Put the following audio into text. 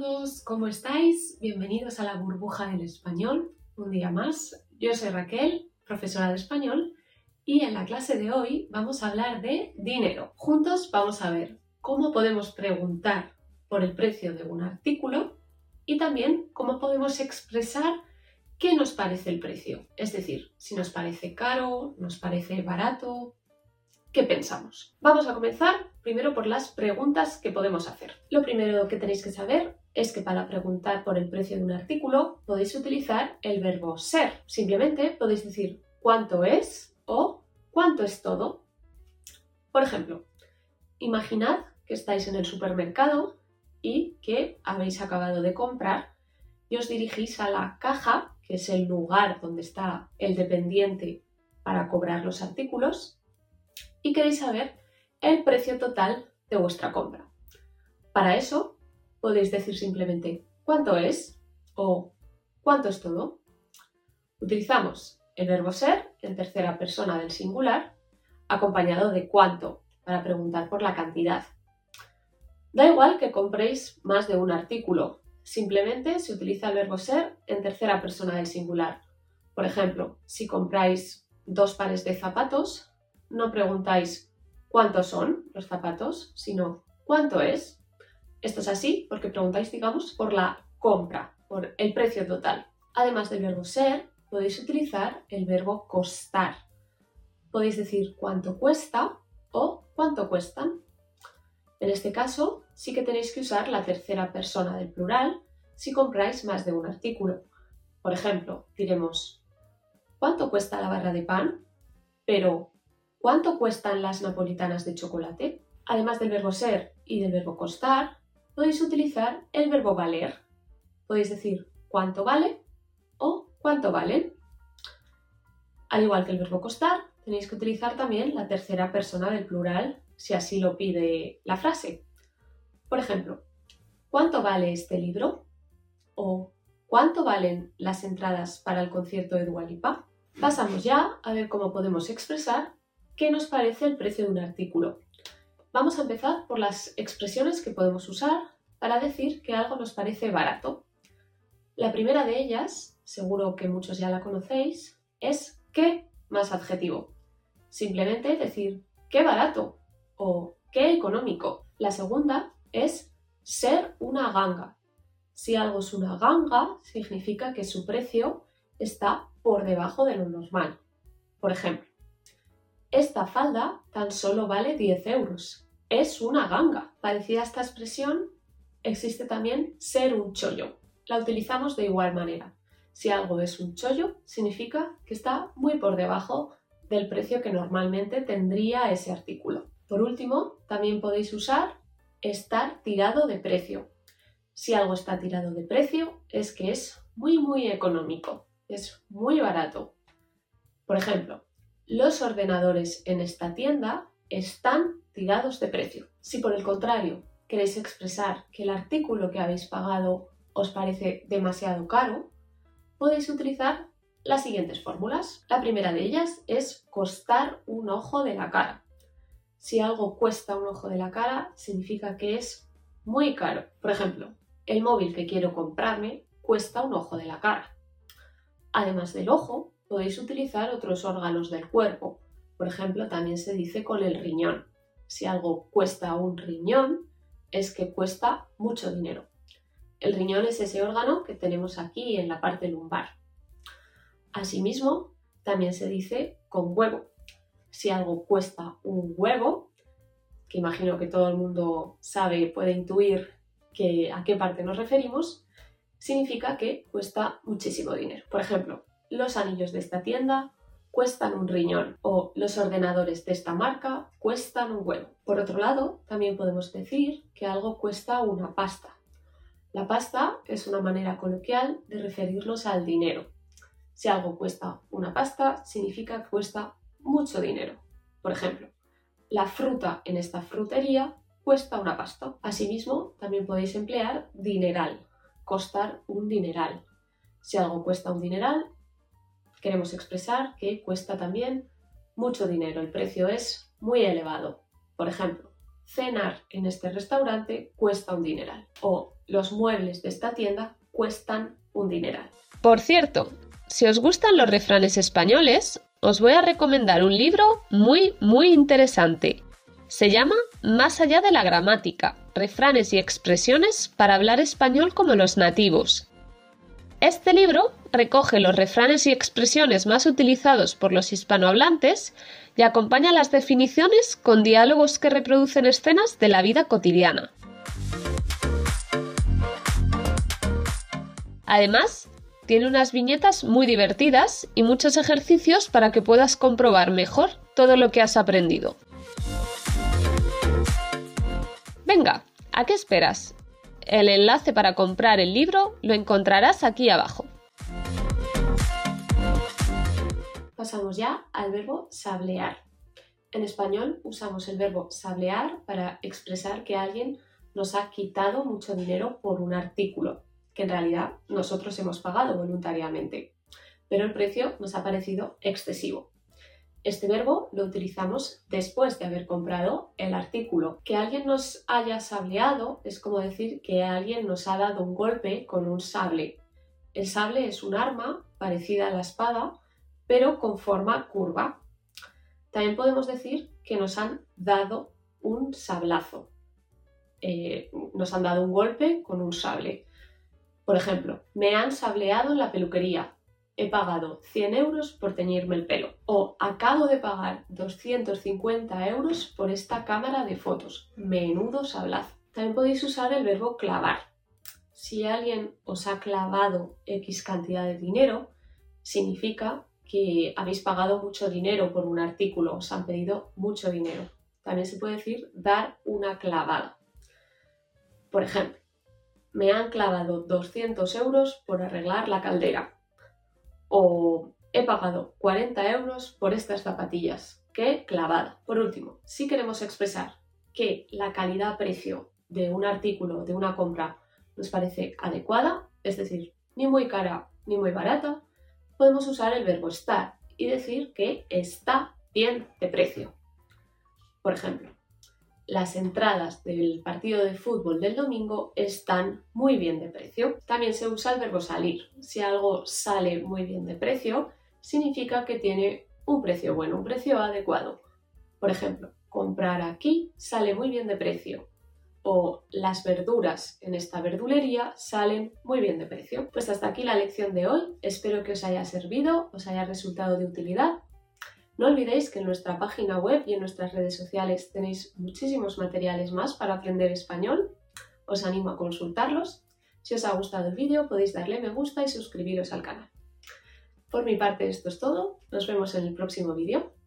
todos, ¿cómo estáis? Bienvenidos a la burbuja del español, un día más. Yo soy Raquel, profesora de español, y en la clase de hoy vamos a hablar de dinero. Juntos vamos a ver cómo podemos preguntar por el precio de un artículo y también cómo podemos expresar qué nos parece el precio. Es decir, si nos parece caro, nos parece barato, ¿qué pensamos? Vamos a comenzar primero por las preguntas que podemos hacer. Lo primero que tenéis que saber es que para preguntar por el precio de un artículo podéis utilizar el verbo ser. Simplemente podéis decir cuánto es o cuánto es todo. Por ejemplo, imaginad que estáis en el supermercado y que habéis acabado de comprar y os dirigís a la caja, que es el lugar donde está el dependiente para cobrar los artículos, y queréis saber el precio total de vuestra compra. Para eso podéis decir simplemente cuánto es o cuánto es todo. Utilizamos el verbo ser en tercera persona del singular acompañado de cuánto para preguntar por la cantidad. Da igual que compréis más de un artículo, simplemente se utiliza el verbo ser en tercera persona del singular. Por ejemplo, si compráis dos pares de zapatos, no preguntáis cuántos son los zapatos, sino cuánto es. Esto es así porque preguntáis, digamos, por la compra, por el precio total. Además del verbo ser, podéis utilizar el verbo costar. Podéis decir cuánto cuesta o cuánto cuestan. En este caso, sí que tenéis que usar la tercera persona del plural si compráis más de un artículo. Por ejemplo, diremos, ¿cuánto cuesta la barra de pan? Pero ¿Cuánto cuestan las napolitanas de chocolate? Además del verbo ser y del verbo costar, podéis utilizar el verbo valer. Podéis decir cuánto vale o cuánto valen. Al igual que el verbo costar, tenéis que utilizar también la tercera persona del plural si así lo pide la frase. Por ejemplo, ¿cuánto vale este libro? O ¿cuánto valen las entradas para el concierto de Dualipa? Pasamos ya a ver cómo podemos expresar qué nos parece el precio de un artículo. Vamos a empezar por las expresiones que podemos usar para decir que algo nos parece barato. La primera de ellas, seguro que muchos ya la conocéis, es qué más adjetivo. Simplemente decir qué barato o qué económico. La segunda es ser una ganga. Si algo es una ganga, significa que su precio está por debajo de lo normal. Por ejemplo, esta falda tan solo vale 10 euros. Es una ganga. Parecida a esta expresión, existe también ser un chollo. La utilizamos de igual manera. Si algo es un chollo, significa que está muy por debajo del precio que normalmente tendría ese artículo. Por último, también podéis usar estar tirado de precio. Si algo está tirado de precio, es que es muy, muy económico, es muy barato. Por ejemplo, los ordenadores en esta tienda están tirados de precio. Si por el contrario queréis expresar que el artículo que habéis pagado os parece demasiado caro, podéis utilizar las siguientes fórmulas. La primera de ellas es costar un ojo de la cara. Si algo cuesta un ojo de la cara, significa que es muy caro. Por ejemplo, el móvil que quiero comprarme cuesta un ojo de la cara. Además del ojo, podéis utilizar otros órganos del cuerpo. Por ejemplo, también se dice con el riñón. Si algo cuesta un riñón, es que cuesta mucho dinero. El riñón es ese órgano que tenemos aquí en la parte lumbar. Asimismo, también se dice con huevo. Si algo cuesta un huevo, que imagino que todo el mundo sabe, puede intuir que, a qué parte nos referimos, significa que cuesta muchísimo dinero. Por ejemplo, los anillos de esta tienda cuestan un riñón o los ordenadores de esta marca cuestan un huevo. Por otro lado, también podemos decir que algo cuesta una pasta. La pasta es una manera coloquial de referirnos al dinero. Si algo cuesta una pasta, significa que cuesta mucho dinero. Por ejemplo, la fruta en esta frutería cuesta una pasta. Asimismo, también podéis emplear dineral, costar un dineral. Si algo cuesta un dineral, queremos expresar que cuesta también mucho dinero, el precio es muy elevado. Por ejemplo, cenar en este restaurante cuesta un dineral o los muebles de esta tienda cuestan un dineral. Por cierto, si os gustan los refranes españoles, os voy a recomendar un libro muy, muy interesante. Se llama Más allá de la gramática, refranes y expresiones para hablar español como los nativos. Este libro recoge los refranes y expresiones más utilizados por los hispanohablantes y acompaña las definiciones con diálogos que reproducen escenas de la vida cotidiana. Además, tiene unas viñetas muy divertidas y muchos ejercicios para que puedas comprobar mejor todo lo que has aprendido. Venga, ¿a qué esperas? El enlace para comprar el libro lo encontrarás aquí abajo. Pasamos ya al verbo sablear. En español usamos el verbo sablear para expresar que alguien nos ha quitado mucho dinero por un artículo que en realidad nosotros hemos pagado voluntariamente, pero el precio nos ha parecido excesivo. Este verbo lo utilizamos después de haber comprado el artículo. Que alguien nos haya sableado es como decir que alguien nos ha dado un golpe con un sable. El sable es un arma parecida a la espada, pero con forma curva. También podemos decir que nos han dado un sablazo. Eh, nos han dado un golpe con un sable. Por ejemplo, me han sableado en la peluquería. He pagado 100 euros por teñirme el pelo. O acabo de pagar 250 euros por esta cámara de fotos. Menudo sablazo. También podéis usar el verbo clavar. Si alguien os ha clavado X cantidad de dinero, significa que habéis pagado mucho dinero por un artículo, os han pedido mucho dinero. También se puede decir dar una clavada. Por ejemplo, me han clavado 200 euros por arreglar la caldera. O he pagado 40 euros por estas zapatillas. ¡Qué clavada! Por último, si queremos expresar que la calidad-precio de un artículo, de una compra, nos parece adecuada, es decir, ni muy cara ni muy barata, podemos usar el verbo estar y decir que está bien de precio. Por ejemplo, las entradas del partido de fútbol del domingo están muy bien de precio. También se usa el verbo salir. Si algo sale muy bien de precio, significa que tiene un precio bueno, un precio adecuado. Por ejemplo, comprar aquí sale muy bien de precio. O las verduras en esta verdulería salen muy bien de precio. Pues hasta aquí la lección de hoy. Espero que os haya servido, os haya resultado de utilidad no olvidéis que en nuestra página web y en nuestras redes sociales tenéis muchísimos materiales más para aprender español. Os animo a consultarlos. Si os ha gustado el vídeo podéis darle me gusta y suscribiros al canal. Por mi parte esto es todo. Nos vemos en el próximo vídeo.